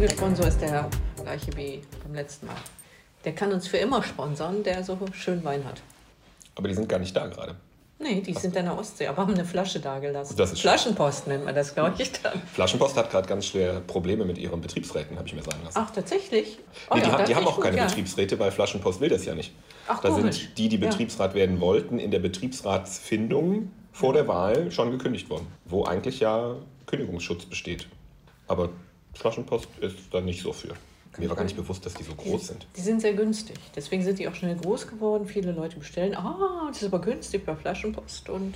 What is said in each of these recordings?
Der heutige Sponsor ist der gleiche wie beim letzten Mal. Der kann uns für immer sponsern, der so schön Wein hat. Aber die sind gar nicht da gerade. Nee, die sind in der Ostsee, aber haben eine Flasche da gelassen. Das ist Flaschenpost nennt man das, glaube ich, dann. Flaschenpost hat gerade ganz schwer Probleme mit ihren Betriebsräten, habe ich mir sagen lassen. Ach, tatsächlich? Oh, nee, die, ja, haben, die haben auch gut, keine ja. Betriebsräte, weil Flaschenpost will das ja nicht. Ach, da komisch. sind die, die Ja. Betriebsrat werden wollten, in der Betriebsratsfindung vor der Wahl schon gekündigt worden, wo eigentlich ja Kündigungsschutz besteht. Aber Flaschenpost ist da nicht so für. Mir war gar nicht bewusst, dass die so groß sind. Die sind sehr günstig. Deswegen sind die auch schnell groß geworden. Viele Leute bestellen, ah, das ist aber günstig bei Flaschenpost. Und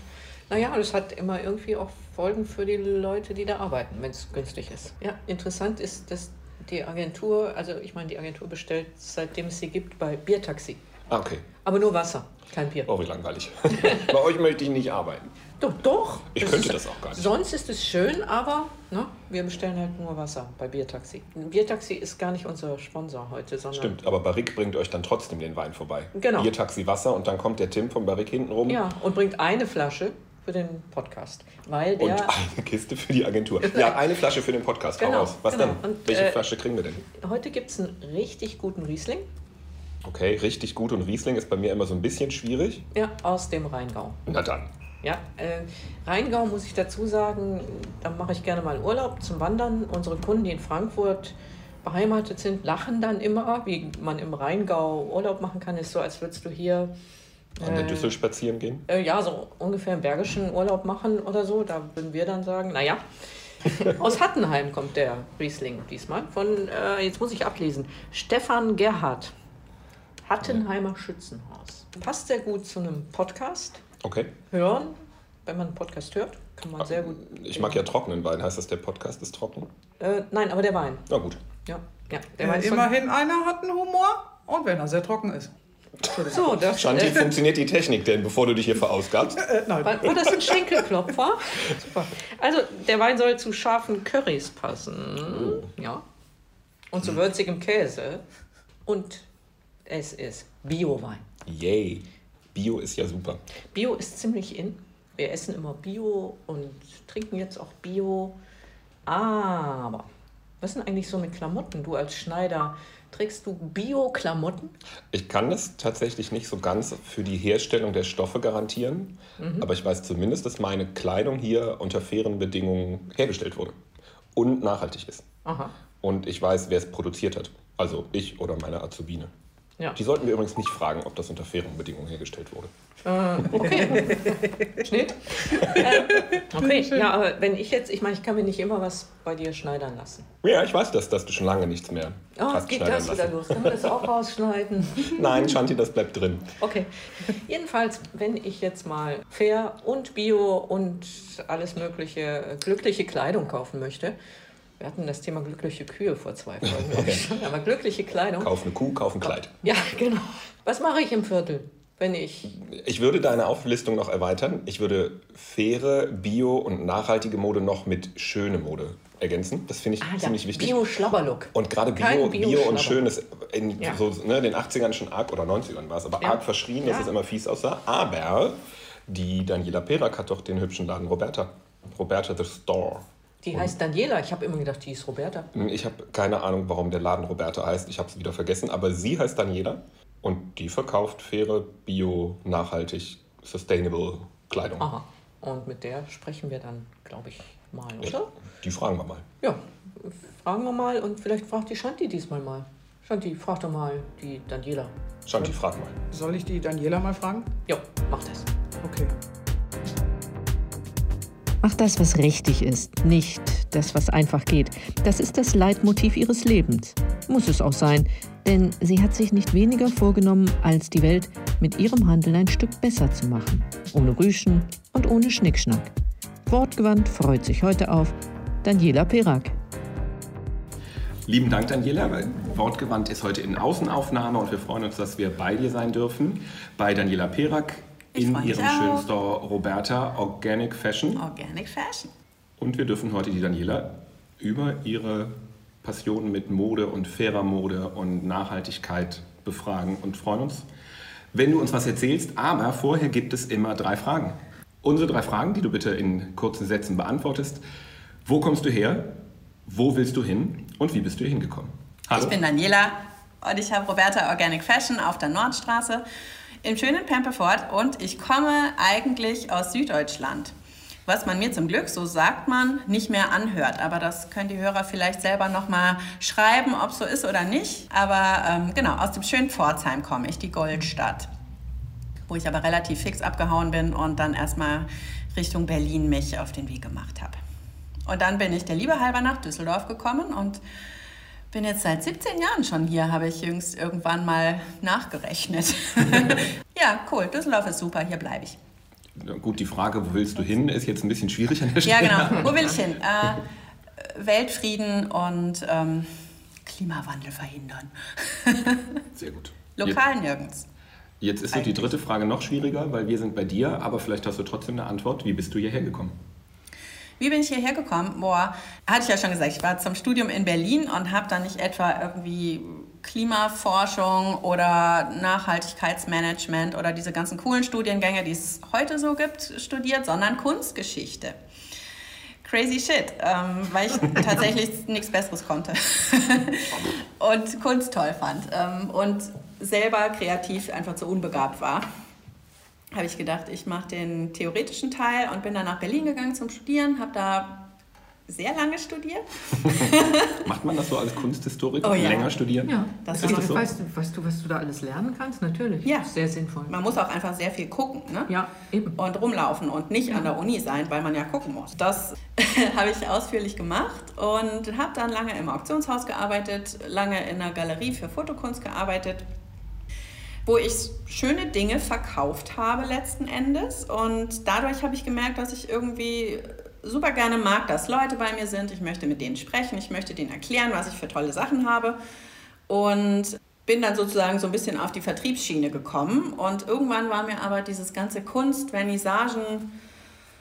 naja, das hat immer irgendwie auch Folgen für die Leute, die da arbeiten, wenn es günstig ist. Ja, interessant ist, dass die Agentur, also ich meine, die Agentur bestellt, seitdem es sie gibt, bei Biertaxi. Ah, okay. Aber nur Wasser, kein Bier. Oh, wie langweilig. Bei euch möchte ich nicht arbeiten. Doch, doch. Ich könnte das auch gar nicht. Sonst ist es schön, aber ne, wir bestellen halt nur Wasser bei Biertaxi. Ein Biertaxi ist gar nicht unser Sponsor heute, sondern Stimmt, aber Barrick bringt euch dann trotzdem den Wein vorbei. Genau. Bier, Taxi, Wasser und dann kommt der Tim vom Barrick hinten rum Ja, und bringt eine Flasche für den Podcast. Weil der. und eine Kiste für die Agentur. Ja, eine Flasche für den Podcast. Hau Genau, raus. Was genau. denn? Und, Welche äh, Flasche kriegen wir denn? heute gibt es einen richtig guten Riesling. Okay, richtig gut. Und Riesling ist bei mir immer so ein bisschen schwierig. Ja, aus dem Rheingau. Na dann. Ja, äh, Rheingau muss ich dazu sagen, da mache ich gerne mal Urlaub zum Wandern. Unsere Kunden, die in Frankfurt beheimatet sind, lachen dann immer, wie man im Rheingau Urlaub machen kann. Ist so, als würdest du hier An der Äh, Düssel spazieren gehen. äh, ja, so ungefähr einen bergischen Urlaub machen oder so. Da würden wir dann sagen, naja, aus Hattenheim kommt der Riesling diesmal. Von, äh, jetzt muss ich ablesen, Stefan Gerhardt, Hattenheimer Schützenhaus. Passt sehr gut zu einem Podcast. Okay. Hören, wenn man einen Podcast hört, kann man sehr gut. Ich mag ja trockenen Wein. Heißt das, der Podcast ist trocken? Äh, nein, aber der Wein. Na gut. Ja, ja der Ja, Wein ist von- immerhin einer hat einen Humor und wenn er sehr trocken ist. So, das, Shanti, äh, funktioniert die Technik denn, bevor du dich hier verausgabst? Äh, nein. War, war das ein Schenkelklopfer? Super. Also, der Wein soll zu scharfen Currys passen. Ja. Und zu würzigem Käse. Und es ist Bio-Wein. Yay. Bio ist ja super. Bio ist ziemlich in. Wir essen immer Bio und trinken jetzt auch Bio. Aber, was ist denn eigentlich so mit Klamotten? Du als Schneider, trägst du Bio-Klamotten? Ich kann das tatsächlich nicht so ganz für die Herstellung der Stoffe garantieren, Mhm. aber ich weiß zumindest, dass meine Kleidung hier unter fairen Bedingungen hergestellt wurde und nachhaltig ist. Aha. Und ich weiß, wer es produziert hat. Also ich oder meine Azubine. Ja. Die sollten wir übrigens nicht fragen, ob das unter fairen Bedingungen hergestellt wurde. Okay. Schnitt. Äh, okay, ja, aber wenn ich jetzt, ich meine, ich kann mir nicht immer was bei dir schneidern lassen. Ja, ich weiß das, dass du schon lange nichts mehr Oh, hast geht das wieder lassen. los? Können wir das auch rausschneiden? Nein, Shanti, das bleibt drin. Okay. Jedenfalls, wenn ich jetzt mal fair und bio und alles mögliche äh, glückliche Kleidung kaufen möchte. Wir hatten das Thema glückliche Kühe vor zwei Folgen, aber glückliche Kleidung. Kauf eine Kuh, kauf ein Kleid. Ja, genau. Was mache ich im Viertel, wenn ich. Ich würde deine Auflistung noch erweitern. Ich würde faire, bio und nachhaltige Mode noch mit schöne Mode ergänzen. Das finde ich Ah, ja, ziemlich wichtig. Bio-Schlabberlook. Und gerade Bio, Bio, Bio-Schlabber. und schön ist in Ja. so, ne, den 80ern schon arg, oder 90ern war es, aber Ja. arg verschrien, dass Ja. es immer fies aussah. Aber die Daniela Perak hat doch den hübschen Laden Roberta. Roberta the Store. Die heißt Daniela. Ich habe immer gedacht, die ist Roberta. Ich habe keine Ahnung, warum der Laden Roberta heißt. Ich habe es wieder vergessen. Aber sie heißt Daniela und die verkauft faire, bio, nachhaltig, sustainable Kleidung. Aha. Und mit der sprechen wir dann, glaube ich, mal, Ja, oder? Die fragen wir mal. Ja, fragen wir mal und vielleicht fragt die Shanti diesmal mal. Shanti, frag doch mal die Daniela. Shanti, frag mal. Soll ich die Daniela mal fragen? Jo, mach das. Okay. Mach das, was richtig ist, nicht das, was einfach geht. Das ist das Leitmotiv ihres Lebens. Muss es auch sein, denn sie hat sich nicht weniger vorgenommen, als die Welt mit ihrem Handeln ein Stück besser zu machen. Ohne Rüschen und ohne Schnickschnack. Wortgewandt freut sich heute auf Daniela Perak. Lieben Dank, Daniela. Wortgewandt ist heute in Außenaufnahme und wir freuen uns, dass wir bei dir sein dürfen. Bei Daniela Perak in ihrem schönen Store Roberta Organic Fashion. Organic Fashion. Und wir dürfen heute die Daniela über ihre Passion mit Mode und fairer Mode und Nachhaltigkeit befragen und freuen uns, wenn du uns was erzählst. Aber vorher gibt es immer drei Fragen. Unsere drei Fragen, die du bitte in kurzen Sätzen beantwortest. Wo kommst du her? Wo willst du hin? Und wie bist du hier hingekommen? Hallo. Ich bin Daniela und ich habe Roberta Organic Fashion auf der Nordstraße im schönen Pemperford und ich komme eigentlich aus Süddeutschland was man mir zum Glück, so sagt man, nicht mehr anhört. Aber das können die Hörer vielleicht selber nochmal schreiben, ob so ist oder nicht. Aber ähm, genau, aus dem schönen Pforzheim komme ich, die Goldstadt. Wo ich aber relativ fix abgehauen bin und dann erstmal Richtung Berlin mich auf den Weg gemacht habe. Und dann bin ich der Liebe halber nach Düsseldorf gekommen und bin jetzt seit 17 Jahren schon hier, habe ich jüngst irgendwann mal nachgerechnet. ja, cool, Düsseldorf ist super, hier bleibe ich. Gut, die Frage, wo willst du hin, ist jetzt ein bisschen schwierig an der Stelle. Ja, genau. Wo will ich hin? Äh, Weltfrieden und ähm, Klimawandel verhindern. Sehr gut. Lokal jetzt, nirgends. Jetzt ist so die dritte Frage noch schwieriger, weil wir sind bei dir, aber vielleicht hast du trotzdem eine Antwort. Wie bist du hierher gekommen? Wie bin ich hierher gekommen? Boah, hatte ich ja schon gesagt, ich war zum Studium in Berlin und habe dann nicht etwa irgendwie Klimaforschung oder Nachhaltigkeitsmanagement oder diese ganzen coolen Studiengänge, die es heute so gibt, studiert, sondern Kunstgeschichte. Crazy shit, ähm, weil ich tatsächlich nichts Besseres konnte und Kunst toll fand ähm, und selber kreativ einfach zu unbegabt war habe ich gedacht, ich mache den theoretischen Teil und bin dann nach Berlin gegangen zum Studieren, habe da sehr lange studiert. Macht man das so als Kunsthistoriker? Oh, ja. Länger studieren? Ja, das ist das so? weißt, du, weißt du, was du da alles lernen kannst? Natürlich. Ja. Sehr sinnvoll. Man muss auch einfach sehr viel gucken. Ne? Ja, eben. Und rumlaufen und nicht ja. an der Uni sein, weil man ja gucken muss. Das habe ich ausführlich gemacht und habe dann lange im Auktionshaus gearbeitet, lange in einer Galerie für Fotokunst gearbeitet wo ich schöne Dinge verkauft habe letzten Endes. Und dadurch habe ich gemerkt, dass ich irgendwie super gerne mag, dass Leute bei mir sind. Ich möchte mit denen sprechen, ich möchte denen erklären, was ich für tolle Sachen habe. Und bin dann sozusagen so ein bisschen auf die Vertriebsschiene gekommen. Und irgendwann war mir aber dieses ganze Kunst, Vernissagen,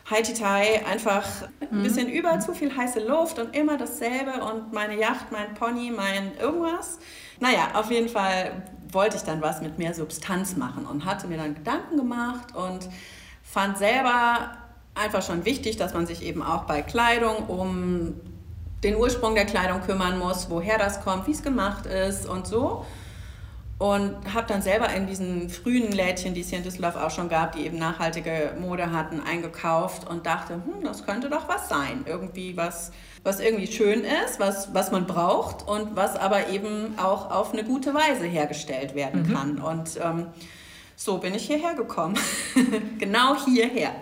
Haititai einfach ein mhm. bisschen über zu viel heiße Luft und immer dasselbe und meine Yacht, mein Pony, mein irgendwas. Naja, auf jeden Fall wollte ich dann was mit mehr Substanz machen und hatte mir dann Gedanken gemacht und fand selber einfach schon wichtig, dass man sich eben auch bei Kleidung um den Ursprung der Kleidung kümmern muss, woher das kommt, wie es gemacht ist und so. Und habe dann selber in diesen frühen Lädchen, die es hier in Düsseldorf auch schon gab, die eben nachhaltige Mode hatten, eingekauft und dachte, hm, das könnte doch was sein. Irgendwie was, was irgendwie schön ist, was, was man braucht und was aber eben auch auf eine gute Weise hergestellt werden mhm. kann. Und ähm, so bin ich hierher gekommen. genau hierher.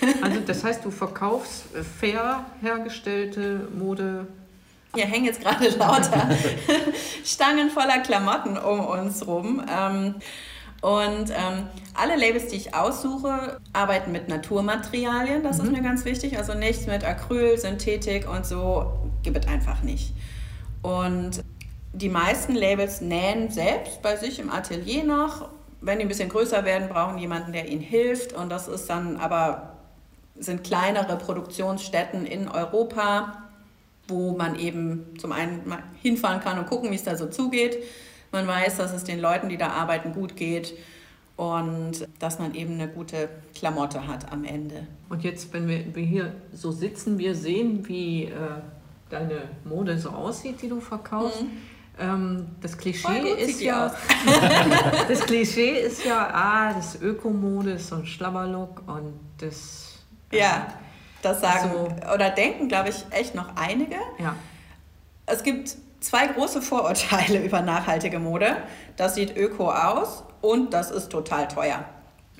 also das heißt, du verkaufst fair hergestellte Mode. Hier hängen jetzt gerade lauter Stangen voller Klamotten um uns rum. Ähm, und ähm, alle Labels, die ich aussuche, arbeiten mit Naturmaterialien. Das mhm. ist mir ganz wichtig. Also nichts mit Acryl, Synthetik und so gibt es einfach nicht. Und die meisten Labels nähen selbst bei sich im Atelier noch wenn die ein bisschen größer werden, brauchen jemanden, der ihnen hilft. Und das ist dann aber, sind kleinere Produktionsstätten in Europa, wo man eben zum einen mal hinfahren kann und gucken, wie es da so zugeht. Man weiß, dass es den Leuten, die da arbeiten, gut geht und dass man eben eine gute Klamotte hat am Ende. Und jetzt, wenn wir hier so sitzen, wir sehen, wie äh, deine Mode so aussieht, die du verkaufst. Mhm ähm, das Klischee ist ja, das Klischee ist ja, ah, das Ökomode ist so ein Schlabberlook und das. Äh, ja, das sagen so, oder denken, glaube ich, echt noch einige. Ja. Es gibt zwei große Vorurteile über nachhaltige Mode. Das sieht öko aus und das ist total teuer.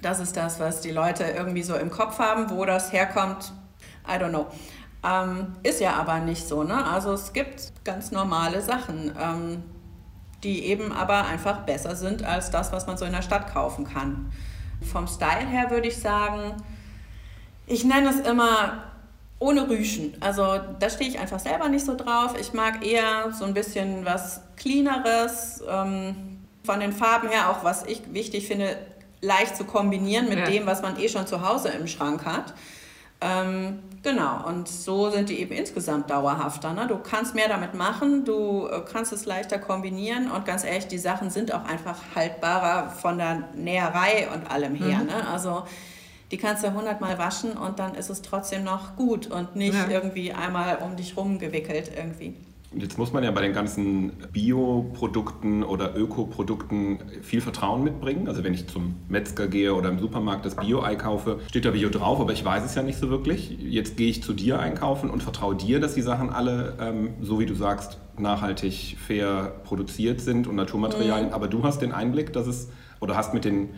Das ist das, was die Leute irgendwie so im Kopf haben, wo das herkommt. I don't know. Ähm, ist ja aber nicht so. Ne? Also es gibt ganz normale Sachen, ähm, die eben aber einfach besser sind als das, was man so in der Stadt kaufen kann. Vom Style her würde ich sagen, ich nenne es immer ohne Rüschen. Also da stehe ich einfach selber nicht so drauf. Ich mag eher so ein bisschen was Cleaneres. Ähm, von den Farben her auch, was ich wichtig finde, leicht zu kombinieren mit ja. dem, was man eh schon zu Hause im Schrank hat. Ähm, genau, und so sind die eben insgesamt dauerhafter. Ne? Du kannst mehr damit machen, du äh, kannst es leichter kombinieren und ganz ehrlich, die Sachen sind auch einfach haltbarer von der Näherei und allem her. Mhm. Ne? Also die kannst du hundertmal waschen und dann ist es trotzdem noch gut und nicht ja. irgendwie einmal um dich rumgewickelt irgendwie. Jetzt muss man ja bei den ganzen Bioprodukten oder Ökoprodukten viel Vertrauen mitbringen. Also wenn ich zum Metzger gehe oder im Supermarkt das Bio-Ei kaufe, steht da Bio drauf, aber ich weiß es ja nicht so wirklich. Jetzt gehe ich zu dir einkaufen und vertraue dir, dass die Sachen alle, ähm, so wie du sagst, nachhaltig, fair produziert sind und Naturmaterialien. Mhm. Aber du hast den Einblick, dass es, oder hast mit den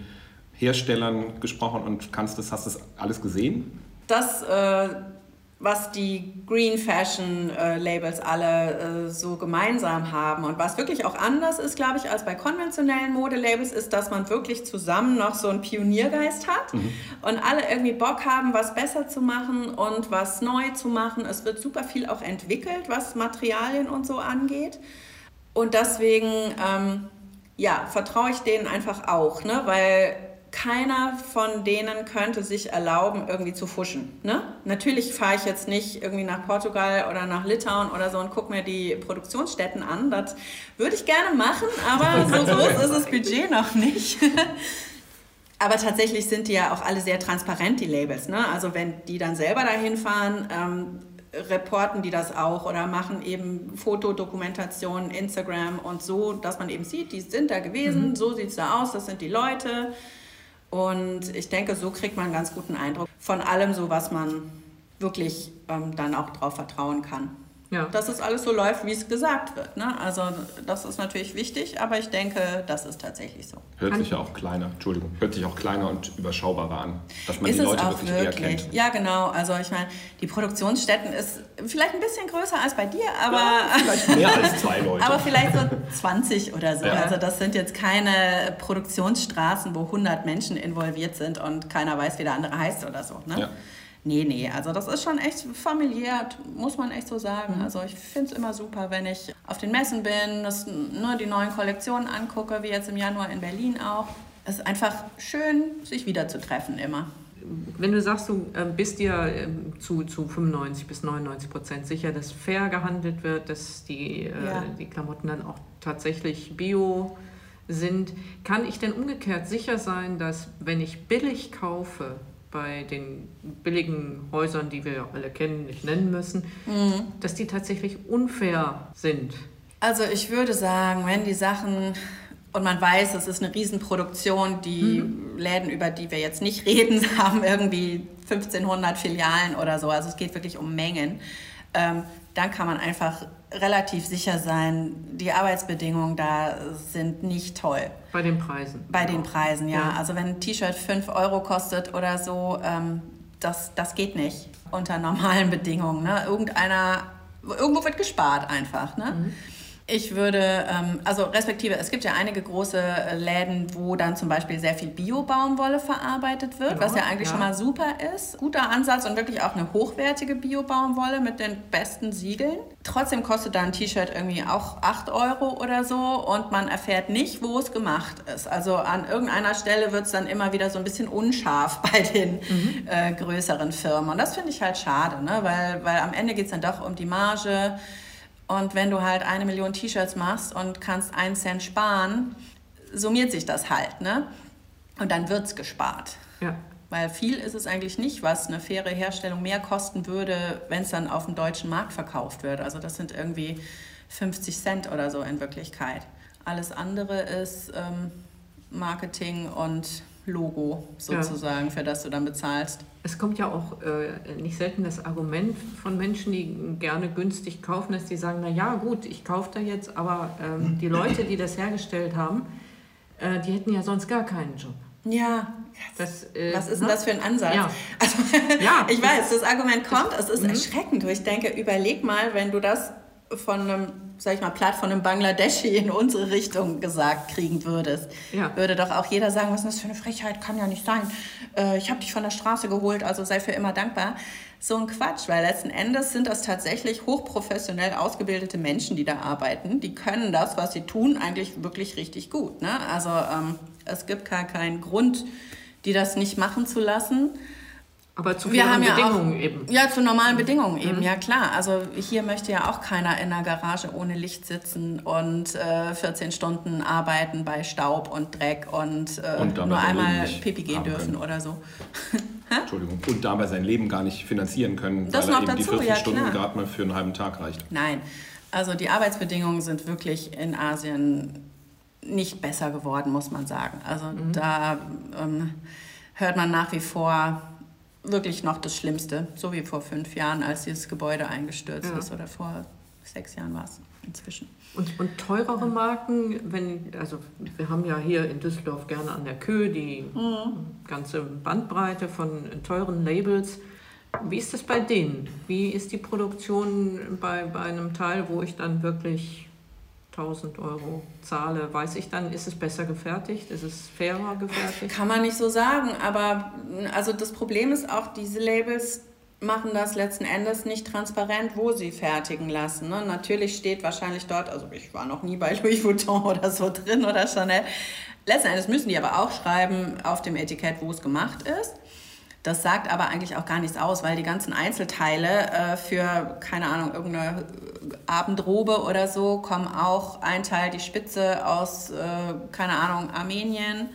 Herstellern gesprochen und kannst das, hast das alles gesehen? Das, äh, was die Green Fashion äh, Labels alle äh, so gemeinsam haben und was wirklich auch anders ist, glaube ich, als bei konventionellen Modelabels, ist, dass man wirklich zusammen noch so einen Pioniergeist hat mhm. und alle irgendwie Bock haben, was besser zu machen und was neu zu machen. Es wird super viel auch entwickelt, was Materialien und so angeht. Und deswegen, ähm, ja, vertraue ich denen einfach auch, ne? weil keiner von denen könnte sich erlauben, irgendwie zu fuschen. Ne? Natürlich fahre ich jetzt nicht irgendwie nach Portugal oder nach Litauen oder so und gucke mir die Produktionsstätten an. Das würde ich gerne machen, aber so groß ist das Budget noch nicht. aber tatsächlich sind die ja auch alle sehr transparent, die Labels. Ne? Also wenn die dann selber dahin fahren, ähm, reporten die das auch oder machen eben Fotodokumentationen, Instagram und so, dass man eben sieht, die sind da gewesen, mhm. so sieht es da aus, das sind die Leute. Und ich denke, so kriegt man einen ganz guten Eindruck von allem, so was man wirklich ähm, dann auch drauf vertrauen kann. Ja. Dass es alles so läuft, wie es gesagt wird. Ne? Also das ist natürlich wichtig, aber ich denke, das ist tatsächlich so. Hört sich ja auch kleiner, Entschuldigung, hört sich auch kleiner und überschaubarer an, dass man ist die Leute wirklich, wirklich eher kennt. Ja, genau. Also ich meine, die Produktionsstätten ist vielleicht ein bisschen größer als bei dir, aber ja, vielleicht mehr als zwei Leute. aber vielleicht so 20 oder so. Ja. Also das sind jetzt keine Produktionsstraßen, wo 100 Menschen involviert sind und keiner weiß, wie der andere heißt oder so. Ne? Ja. Nee, nee, also das ist schon echt familiär, muss man echt so sagen. Mhm. Also ich finde es immer super, wenn ich auf den Messen bin, das, nur die neuen Kollektionen angucke, wie jetzt im Januar in Berlin auch. Es ist einfach schön, sich wiederzutreffen immer. Wenn du sagst, du ähm, bist dir ähm, zu, zu 95 bis 99 Prozent sicher, dass fair gehandelt wird, dass die, äh, ja. die Klamotten dann auch tatsächlich bio sind, kann ich denn umgekehrt sicher sein, dass wenn ich billig kaufe, bei den billigen Häusern, die wir alle kennen, nicht nennen müssen, mhm. dass die tatsächlich unfair sind. Also ich würde sagen, wenn die Sachen und man weiß, es ist eine Riesenproduktion, die mhm. Läden, über die wir jetzt nicht reden, haben irgendwie 1500 Filialen oder so. Also es geht wirklich um Mengen. Ähm, dann kann man einfach relativ sicher sein, die Arbeitsbedingungen da sind nicht toll. Bei den Preisen. Bei den Preisen, ja. ja. Also wenn ein T-Shirt 5 Euro kostet oder so, ähm, das, das geht nicht unter normalen Bedingungen. Ne? Irgendeiner, irgendwo wird gespart einfach. Ne? Mhm. Ich würde, ähm, also respektive, es gibt ja einige große äh, Läden, wo dann zum Beispiel sehr viel Bio-Baumwolle verarbeitet wird, genau, was ja eigentlich ja. schon mal super ist. Guter Ansatz und wirklich auch eine hochwertige Bio-Baumwolle mit den besten Siegeln. Trotzdem kostet da ein T-Shirt irgendwie auch 8 Euro oder so und man erfährt nicht, wo es gemacht ist. Also an irgendeiner Stelle wird es dann immer wieder so ein bisschen unscharf bei den mhm. äh, größeren Firmen. Und das finde ich halt schade, ne? weil, weil am Ende geht es dann doch um die Marge. Und wenn du halt eine Million T-Shirts machst und kannst einen Cent sparen, summiert sich das halt, ne? Und dann wird es gespart. Ja. Weil viel ist es eigentlich nicht, was eine faire Herstellung mehr kosten würde, wenn es dann auf dem deutschen Markt verkauft wird. Also das sind irgendwie 50 Cent oder so in Wirklichkeit. Alles andere ist ähm, Marketing und Logo sozusagen, ja. für das du dann bezahlst. Es kommt ja auch äh, nicht selten das Argument von Menschen, die gerne günstig kaufen, dass die sagen, na ja, gut, ich kaufe da jetzt, aber ähm, die Leute, die das hergestellt haben, äh, die hätten ja sonst gar keinen Job. Ja. Das, äh, Was ist denn ne? das für ein Ansatz? Ja. Also, ja. ich weiß, das Argument kommt, es ist mhm. erschreckend. Ich denke, überleg mal, wenn du das von einem sag ich mal, platt von einem Bangladeschi in unsere Richtung gesagt kriegen würdest, Ja. würde doch auch jeder sagen, was ist das für eine Frechheit, kann ja nicht sein. Äh, ich habe dich von der Straße geholt, also sei für immer dankbar. So ein Quatsch, weil letzten Endes sind das tatsächlich hochprofessionell ausgebildete Menschen, die da arbeiten. Die können das, was sie tun, eigentlich wirklich richtig gut. Ne? Also ähm, es gibt gar keinen Grund, die das nicht machen zu lassen. Aber zu Wir haben ja Bedingungen auch, eben. Ja, zu normalen Bedingungen eben, ja klar. Also hier möchte ja auch keiner in einer Garage ohne Licht sitzen und äh, 14 Stunden arbeiten bei Staub und Dreck und, äh, Und nur einmal Pipi gehen dürfen können. oder so. Entschuldigung. Und dabei sein Leben gar nicht finanzieren können, Das weil er noch eben die dazu, 14 ja, Stunden gerade mal für einen halben Tag reicht. Nein, also die Arbeitsbedingungen sind wirklich in Asien nicht besser geworden, muss man sagen. Also da ähm, hört man nach wie vor wirklich noch das Schlimmste, so wie vor fünf Jahren, als dieses Gebäude eingestürzt Ja. ist oder vor sechs Jahren war es inzwischen. Und, und teurere Marken, wenn, also wir haben ja hier in Düsseldorf gerne an der Kö die ganze Bandbreite von teuren Labels. Wie ist das bei denen? Wie ist die Produktion bei, bei einem Teil, wo ich dann wirklich 1000 Euro zahle? Weiß ich dann, ist es besser gefertigt? Ist es fairer gefertigt? Kann man nicht so sagen, aber also das Problem ist auch, diese Labels machen das letzten Endes nicht transparent, wo sie fertigen lassen. Ne? Natürlich steht wahrscheinlich dort, also ich war noch nie bei Louis Vuitton oder so drin oder Chanel. Letzten Endes müssen die aber auch schreiben auf dem Etikett, wo es gemacht ist. Das sagt aber eigentlich auch gar nichts aus, weil die ganzen Einzelteile äh, für, keine Ahnung, irgendeine Abendrobe oder so kommen auch ein Teil die Spitze aus, äh, keine Ahnung, Armenien,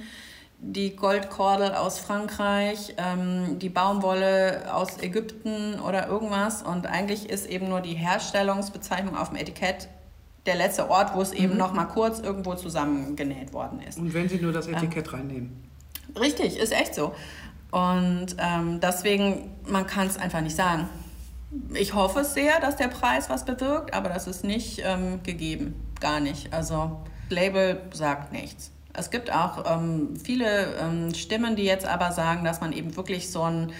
die Goldkordel aus Frankreich, ähm, die Baumwolle aus Ägypten oder irgendwas. Und eigentlich ist eben nur die Herstellungsbezeichnung auf dem Etikett der letzte Ort, wo es eben noch mal kurz irgendwo zusammengenäht worden ist. Und wenn Sie nur das Etikett reinnehmen. Richtig, ist echt so. Und ähm, deswegen, man kann es einfach nicht sagen. Ich hoffe sehr, dass der Preis was bewirkt, aber das ist nicht ähm, gegeben. Gar nicht. Also, Label sagt nichts. Es gibt auch ähm, viele ähm, Stimmen, die jetzt aber sagen, dass man eben wirklich so ein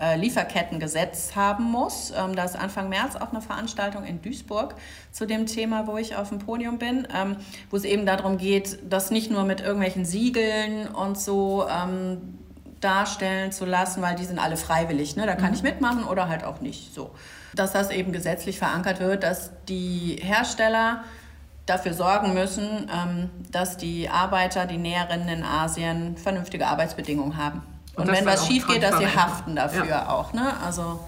äh, Lieferkettengesetz haben muss. Ähm, da ist Anfang März auch eine Veranstaltung in Duisburg zu dem Thema, wo ich auf dem Podium bin, ähm, wo es eben darum geht, das nicht nur mit irgendwelchen Siegeln und so ähm, darstellen zu lassen, weil die sind alle freiwillig. Ne? Da kann ich mitmachen oder halt auch nicht. So. Dass das eben gesetzlich verankert wird, dass die Hersteller dafür sorgen müssen, ähm, dass die Arbeiter, die Näherinnen in Asien vernünftige Arbeitsbedingungen haben. Und Und, wenn was schief geht, dass sie haften dafür Ja. auch. Ne? Also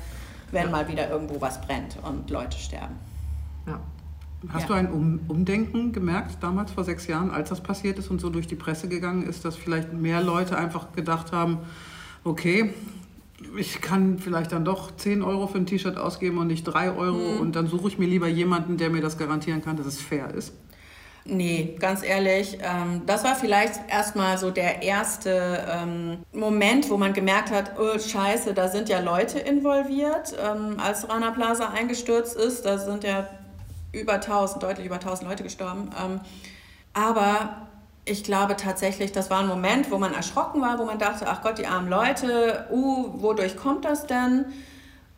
wenn mal wieder irgendwo was brennt und Leute sterben. Ja. Hast Ja. du ein um Umdenken gemerkt, damals vor sechs Jahren, als das passiert ist und so durch die Presse gegangen ist, dass vielleicht mehr Leute einfach gedacht haben, okay, ich kann vielleicht dann doch 10 Euro für ein T-Shirt ausgeben und nicht 3 Euro Mhm. und dann suche ich mir lieber jemanden, der mir das garantieren kann, dass es fair ist. Nee, ganz ehrlich, ähm, das war vielleicht erstmal so der erste ähm, Moment, wo man gemerkt hat, oh scheiße, da sind ja Leute involviert. Ähm, als Rana Plaza eingestürzt ist, da sind ja über 1000, deutlich über 1000 Leute gestorben. Ähm, aber ich glaube tatsächlich, das war ein Moment, wo man erschrocken war, wo man dachte, ach Gott, die armen Leute, uh, wodurch kommt das denn?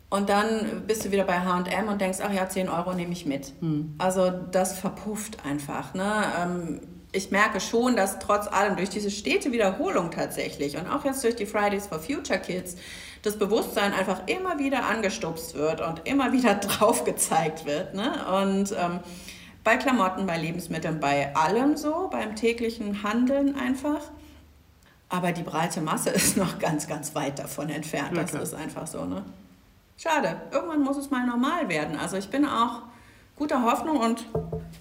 Und dann bist du wieder bei H&M und denkst, ach ja, 10 Euro nehme ich mit. Also das verpufft einfach. Ne? Ähm, ich merke schon, dass trotz allem durch diese stete Wiederholung tatsächlich und auch jetzt durch die Fridays for Future Kids das Bewusstsein einfach immer wieder angestupst wird und immer wieder drauf gezeigt wird. Ne? Und ähm, bei Klamotten, bei Lebensmitteln, bei allem so, beim täglichen Handeln einfach. Aber die breite Masse ist noch ganz, ganz weit davon entfernt. Ja, das ist einfach so, ne? Schade. Irgendwann muss es mal normal werden. Also ich bin auch guter Hoffnung und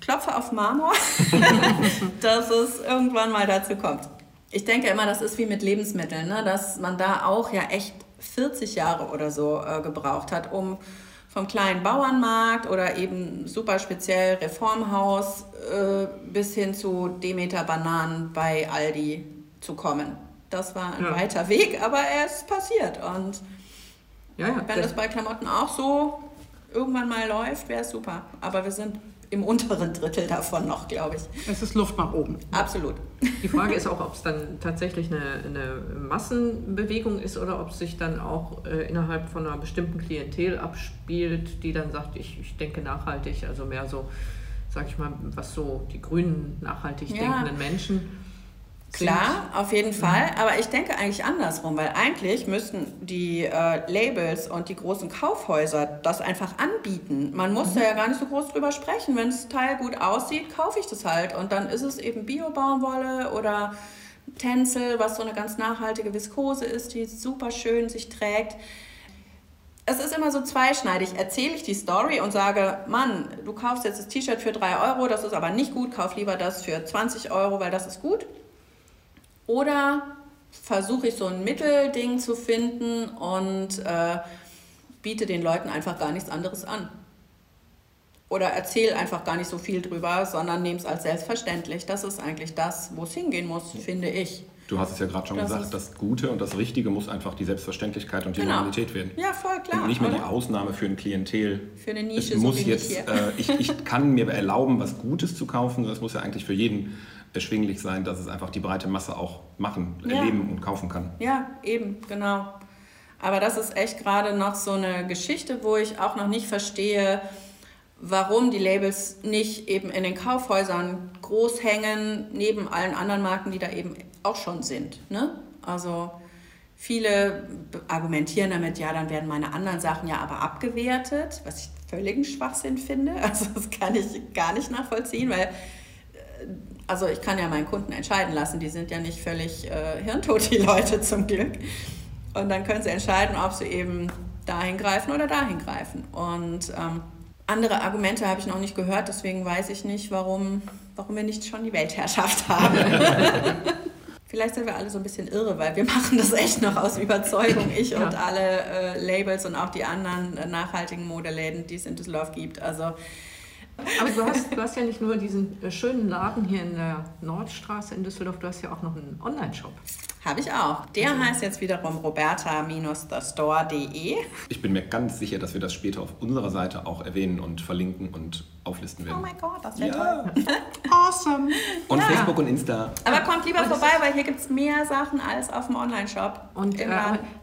klopfe auf Marmor, dass es irgendwann mal dazu kommt. Ich denke immer, das ist wie mit Lebensmitteln, ne? dass man da auch ja echt 40 Jahre oder so äh, gebraucht hat, um vom kleinen Bauernmarkt oder eben super speziell Reformhaus äh, bis hin zu Demeter Bananen bei Aldi zu kommen. Das war ein Ja. weiter Weg, aber er ist passiert. Und Ja, wenn das bei Klamotten auch so irgendwann mal läuft, wäre es super. Aber wir sind im unteren Drittel davon noch, glaube ich. Es ist Luft nach oben. Absolut. Die Frage ist auch, ob es dann tatsächlich eine, eine Massenbewegung ist oder ob es sich dann auch äh, innerhalb von einer bestimmten Klientel abspielt, die dann sagt, ich, ich denke nachhaltig, also mehr so, sag ich mal, was so die grünen, nachhaltig Ja. denkenden Menschen. Klar, auf jeden Fall. Aber ich denke eigentlich andersrum, weil eigentlich müssten die äh, Labels und die großen Kaufhäuser das einfach anbieten. Man muss da ja gar nicht so groß drüber sprechen. Wenn das Teil gut aussieht, kaufe ich das halt. Und dann ist es eben Bio-Baumwolle oder Tencel, was so eine ganz nachhaltige Viskose ist, die super schön sich trägt. Es ist immer so zweischneidig. Erzähle ich die Story und sage, Mann, du kaufst jetzt das T-Shirt für 3 Euro, das ist aber nicht gut, kauf lieber das für 20 Euro, weil das ist gut. Oder versuche ich so ein Mittelding zu finden und äh, biete den Leuten einfach gar nichts anderes an. Oder erzähle einfach gar nicht so viel drüber, sondern nehme es als selbstverständlich. Das ist eigentlich das, wo es hingehen muss, finde ich. Du hast es ja gerade schon Das gesagt, das Gute und das Richtige muss einfach die Selbstverständlichkeit und die Genau. Normalität werden. Ja, voll klar. und nicht mehr die oder? Ausnahme für ein Klientel. Für eine Nische, es so muss wie jetzt, hier. äh, ich, ich kann mir erlauben, was Gutes zu kaufen. Das muss ja eigentlich für jeden erschwinglich sein, dass es einfach die breite Masse auch machen, Ja. erleben und kaufen kann. Ja, eben, genau. Aber das ist echt gerade noch so eine Geschichte, wo ich auch noch nicht verstehe, warum die Labels nicht eben in den Kaufhäusern groß hängen, neben allen anderen Marken, die da eben auch schon sind. Ne? Also viele argumentieren damit, ja, dann werden meine anderen Sachen ja aber abgewertet, was ich völligen Schwachsinn finde. Also das kann ich gar nicht nachvollziehen, weil also ich kann ja meinen Kunden entscheiden lassen, die sind ja nicht völlig äh, hirntot, die Leute zum Glück. Und dann können sie entscheiden, ob sie eben dahin greifen oder dahin greifen. Und ähm, andere Argumente habe ich noch nicht gehört, deswegen weiß ich nicht, warum, warum wir nicht schon die Weltherrschaft haben. Vielleicht sind wir alle so ein bisschen irre, weil wir machen das echt noch aus Überzeugung, ich Ja. und alle äh, Labels und auch die anderen äh, nachhaltigen Modeläden, die es in Düsseldorf gibt. Also Aber du hast, du hast ja nicht nur diesen äh, schönen Laden hier in der Nordstraße in Düsseldorf, du hast ja auch noch einen Online-Shop. Habe ich auch. Der heißt jetzt wiederum roberta-thestore.de. Ich bin mir ganz sicher, dass wir das später auf unserer Seite auch erwähnen und verlinken und auflisten Oh werden. mein Gott, das wäre toll. ja. Awesome. Und Ja. Facebook und Insta. Aber kommt lieber vorbei, weil hier gibt es mehr Sachen als auf dem Online-Shop. Und, äh,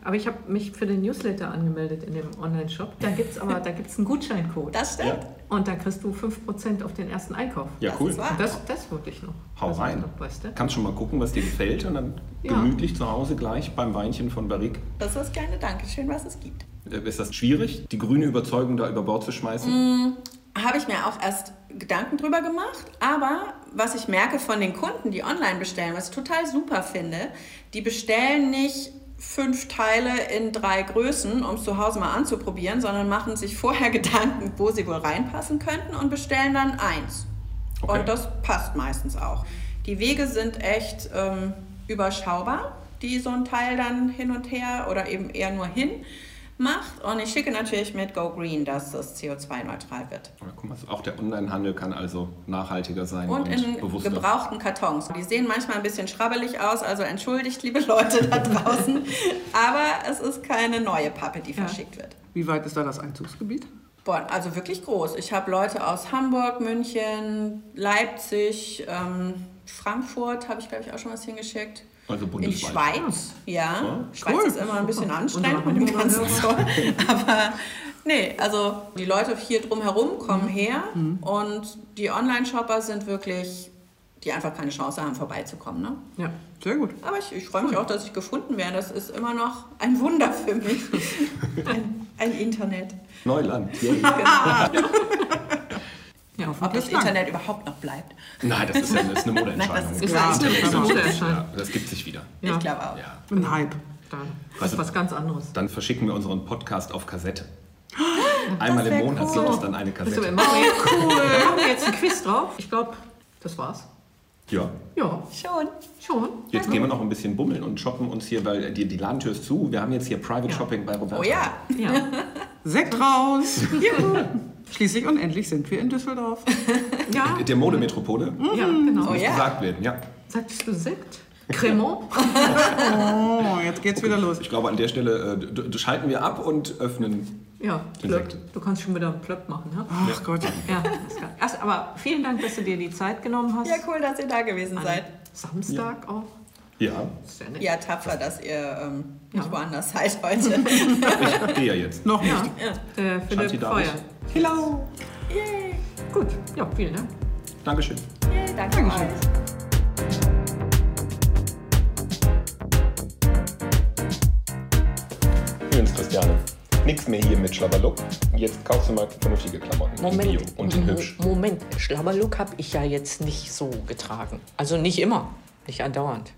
aber, ich habe mich für den Newsletter angemeldet in dem Online-Shop. Da gibt es aber da gibt's einen Gutscheincode. Das stimmt. Ja, Und da kriegst du 5% auf den ersten Einkauf. ja Das cool. das, das wollte ich noch. Hau Also, rein. Weißt du? Kannst schon mal gucken, was dir gefällt und dann Ja. gemütlich zu Hause gleich beim Weinchen von Barrique. Das ist das kleine Dankeschön, was es gibt. Äh, Ist das schwierig, die grüne Überzeugung da über Bord zu schmeißen? Mm. Habe ich mir auch erst Gedanken drüber gemacht, aber was ich merke von den Kunden, die online bestellen, was ich total super finde, die bestellen nicht fünf Teile in drei Größen, um es zu Hause mal anzuprobieren, sondern machen sich vorher Gedanken, wo sie wohl reinpassen könnten und bestellen dann eins. Okay. Und das passt meistens auch. Die Wege sind echt ähm, überschaubar, die so ein Teil dann hin und her oder eben eher nur hin macht. Und ich schicke natürlich mit Go Green, dass das CO2-neutral wird. Guck mal, auch der Onlinehandel kann also nachhaltiger sein und, Und in bewusster. gebrauchten Kartons. Die sehen manchmal ein bisschen schrabbelig aus, also entschuldigt, liebe Leute da draußen. Aber es ist keine neue Pappe, die Ja. verschickt wird. Wie weit ist da das Einzugsgebiet? Boah, also wirklich groß. Ich habe Leute aus Hamburg, München, Leipzig, ähm, Frankfurt habe ich, glaube ich, auch schon was hingeschickt. Also In die bundesweit. Schweiz, ja. Ja, Schweiz cool. ist immer ein bisschen anstrengend mit dem ganzen. Aber nee, also die Leute hier drumherum kommen her und die Online-Shopper sind wirklich, die einfach keine Chance haben, vorbeizukommen. Ne? Ja. Sehr gut. Aber ich, ich freue mich auch, dass ich gefunden werde. Das ist immer noch ein Wunder für mich. Ein, ein Internet. Neuland. Yay. Ja. Ob das lang. Internet überhaupt noch bleibt. Nein, das ist, ja, das ist eine Modeentscheidung. Nein, das ist Ist klar. das eine Ja. Modeerscheinung? ja, das gibt sich wieder. Ja. Ich glaube auch. Ja. Ein Hype. Dann das ist was ganz anderes. Dann verschicken wir unseren Podcast auf Kassette. Einmal im Monat cool. gibt es dann eine Bist du, Kassette. machen, wir, cool. machen wir jetzt ein Quiz drauf? Ich glaube, das war's. Ja. Ja, Schon. schon. Jetzt gehen wir noch ein bisschen bummeln und shoppen uns hier, weil die, die Ladentür ist zu. Wir haben jetzt hier Private Ja. Shopping bei Roberta. Oh ja. Ja. Sekt raus. Schließlich und endlich sind wir in Düsseldorf. Ja, Der Modemetropole ja genau. Oh muss ja. gesagt werden, ja. Sagtest du Sekt? Cremant? Oh, jetzt geht's wieder los. Ich glaube, an der Stelle äh, schalten wir ab und öffnen. Ja, Plöpp. Du kannst schon wieder einen Plöpp machen, ne? Ach Gott. Ja, das kann. Erst, aber vielen Dank, dass du dir die Zeit genommen hast. Ja, cool, dass ihr da gewesen An seid. Samstag auch. Ja, Sehr nett. Ja, tapfer, dass ihr ähm, nicht Ja. woanders seid heute. ich gehe ja jetzt. Noch nicht. Ja, Schanti Philipp? Feuer. Hello. Yay. Gut, ja, vielen Dank. Dankeschön. Yay, danke Dankeschön. euch. Übrigens, Christiane, nichts mehr hier mit Schlabberlook. Jetzt kaufst du mal vernünftige Klamotten. in Moment, Bio und in hübsch. Moment, Schlabberlook habe ich ja jetzt nicht so getragen. Also nicht immer, nicht andauernd.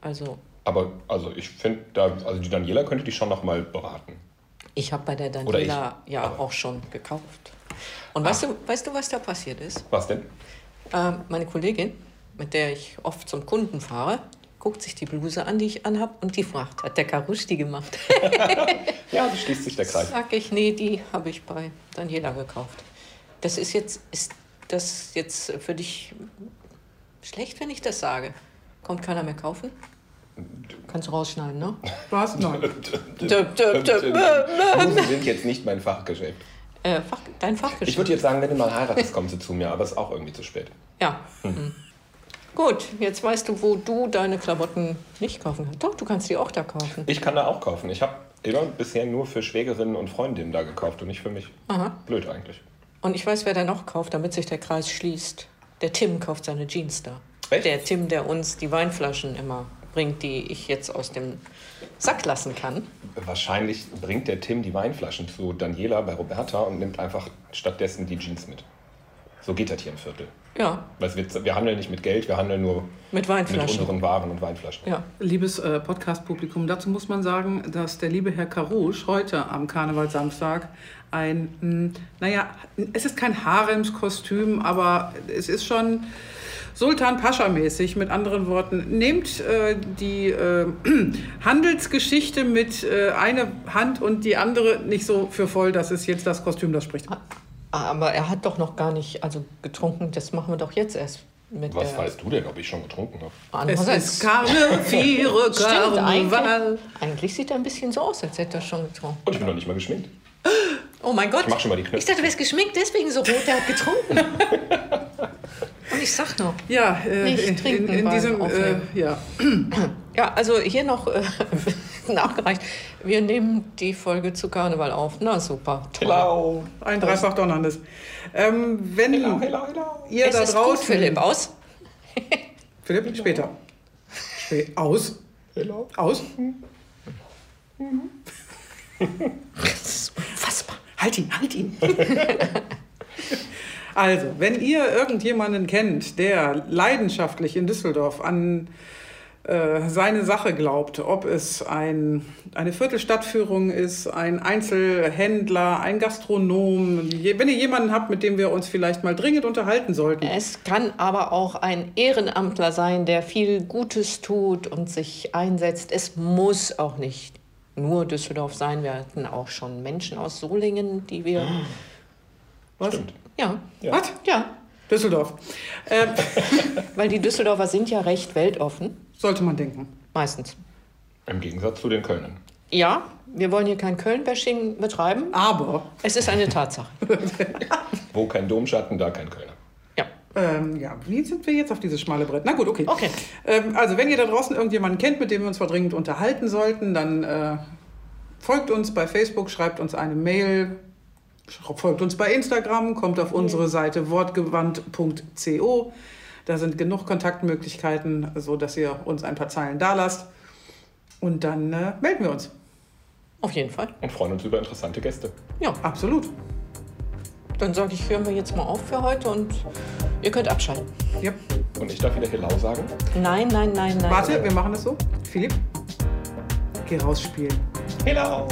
Also Aber also ich finde, da, also die Daniela könnte dich schon noch mal beraten. Ich habe bei der. Daniela ja Aber- auch schon gekauft. Und weißt, du, weißt du, was da passiert ist? Was denn? Ähm, meine Kollegin, mit der ich oft zum Kunden fahre, guckt sich die Bluse an, die ich anhab, und die fragt, hat der Karusch die gemacht? Ja, so schließt sich der Kreis. Sag ich, nee, die habe ich bei Daniela gekauft. Das ist jetzt, ist das jetzt für dich schlecht, wenn ich das sage? Kommt keiner mehr kaufen? Kannst du rausschneiden, ne? Was? Nein. Blusen sind jetzt nicht mein Fachgeschäft. Äh, Fach, dein Ich Fachgeschäft. würde jetzt sagen, wenn du mal heiratest, kommen sie zu mir, aber es ist auch irgendwie zu spät. Ja. Mhm. Gut, jetzt weißt du, wo du deine Klamotten nicht kaufen kannst. Doch, du kannst die auch da kaufen. Ich kann da auch kaufen. Ich habe immer bisher nur für Schwägerinnen und Freundinnen da gekauft und nicht für mich. Aha. Blöd eigentlich. Und ich weiß, wer da noch kauft, damit sich der Kreis schließt. Der Tim kauft seine Jeans da. Echt? Der Tim, der uns die Weinflaschen immer bringt, die ich jetzt aus dem Sack lassen kann. Wahrscheinlich bringt der Tim die Weinflaschen zu Daniela bei Roberta und nimmt einfach stattdessen die Jeans mit. So geht das hier im Viertel. Ja, Weil wir, wir handeln nicht mit Geld, wir handeln nur mit mit Weinflaschen. unseren Waren und Weinflaschen. Ja. Liebes äh, Podcast-Publikum, dazu muss man sagen, dass der liebe Herr Karouche heute am Karnevalsamstag ein, mh, naja, es ist kein Haremskostüm, aber es ist schon Sultan Pascha-mäßig. Mit anderen Worten, nehmt äh, die äh, Handelsgeschichte mit äh, einer Hand und die andere nicht so für voll, dass es jetzt das Kostüm das spricht. Aber er hat doch noch gar nicht also getrunken. Das machen wir doch jetzt erst. Mit Was der weißt du denn, ob ich schon getrunken habe? Es Andererseits- ist Karne, Viere, Stimmt, Karneval. eigentlich, eigentlich sieht er ein bisschen so aus, als hätte er schon getrunken. Und ich bin noch nicht mal geschminkt. Oh mein Gott. Ich mach schon mal die Knöpfe. Ich dachte, du wärst geschminkt, deswegen so rot, der hat getrunken. Und ich sag noch, Ja, äh, Nicht in, trinken in, in diesem, äh, ja. ja, also hier noch äh, nachgereicht. Wir nehmen die Folge zu Karneval auf. Na super. Toll. Hello. Ein Dreifach Donnerndes. Ähm, wenn Hello, hello, hello. ihr Es da ist draußen... gut, Philipp. Aus? Philipp, später. Spä aus. Hello. Aus. Das ist unfassbar. Halt ihn, halt ihn. also, wenn ihr irgendjemanden kennt, der leidenschaftlich in Düsseldorf an äh, seine Sache glaubt, ob es ein, eine Viertelstadtführung ist, ein Einzelhändler, ein Gastronom, je- wenn ihr jemanden habt, mit dem wir uns vielleicht mal dringend unterhalten sollten, Es kann aber auch ein Ehrenamtler sein, der viel Gutes tut und sich einsetzt. Es muss auch nicht nur Düsseldorf sein. Wir hatten auch schon Menschen aus Solingen, die wir. was? Stimmt. Ja, Ja. Was? ja. Düsseldorf. Ähm, Weil die Düsseldorfer sind ja recht weltoffen. sollte man denken. Meistens. Im Gegensatz zu den Kölnern. Ja, wir wollen hier kein Köln-Bashing betreiben. Aber Es ist eine Tatsache. Wo kein Domschatten, da kein Kölner. Ja. Ähm, ja, wie sind wir jetzt auf dieses schmale Brett? Na gut, okay. Okay. Ähm, also, wenn ihr da draußen irgendjemanden kennt, mit dem wir uns mal dringend unterhalten sollten, dann äh, folgt uns bei Facebook, schreibt uns eine Mail, folgt uns bei Instagram, kommt auf unsere Seite wortgewandt.co. Da sind genug Kontaktmöglichkeiten, so dass ihr uns ein paar Zeilen da lasst. Und dann äh, melden wir uns. Auf jeden Fall. Und freuen uns über interessante Gäste. Ja, Absolut. dann sage ich, hören wir jetzt mal auf für heute und ihr könnt abschalten. Ja. Und ich darf wieder Hello sagen. Nein, nein, nein, nein. Warte, wir machen das so. Philipp, geh raus spielen. Hello.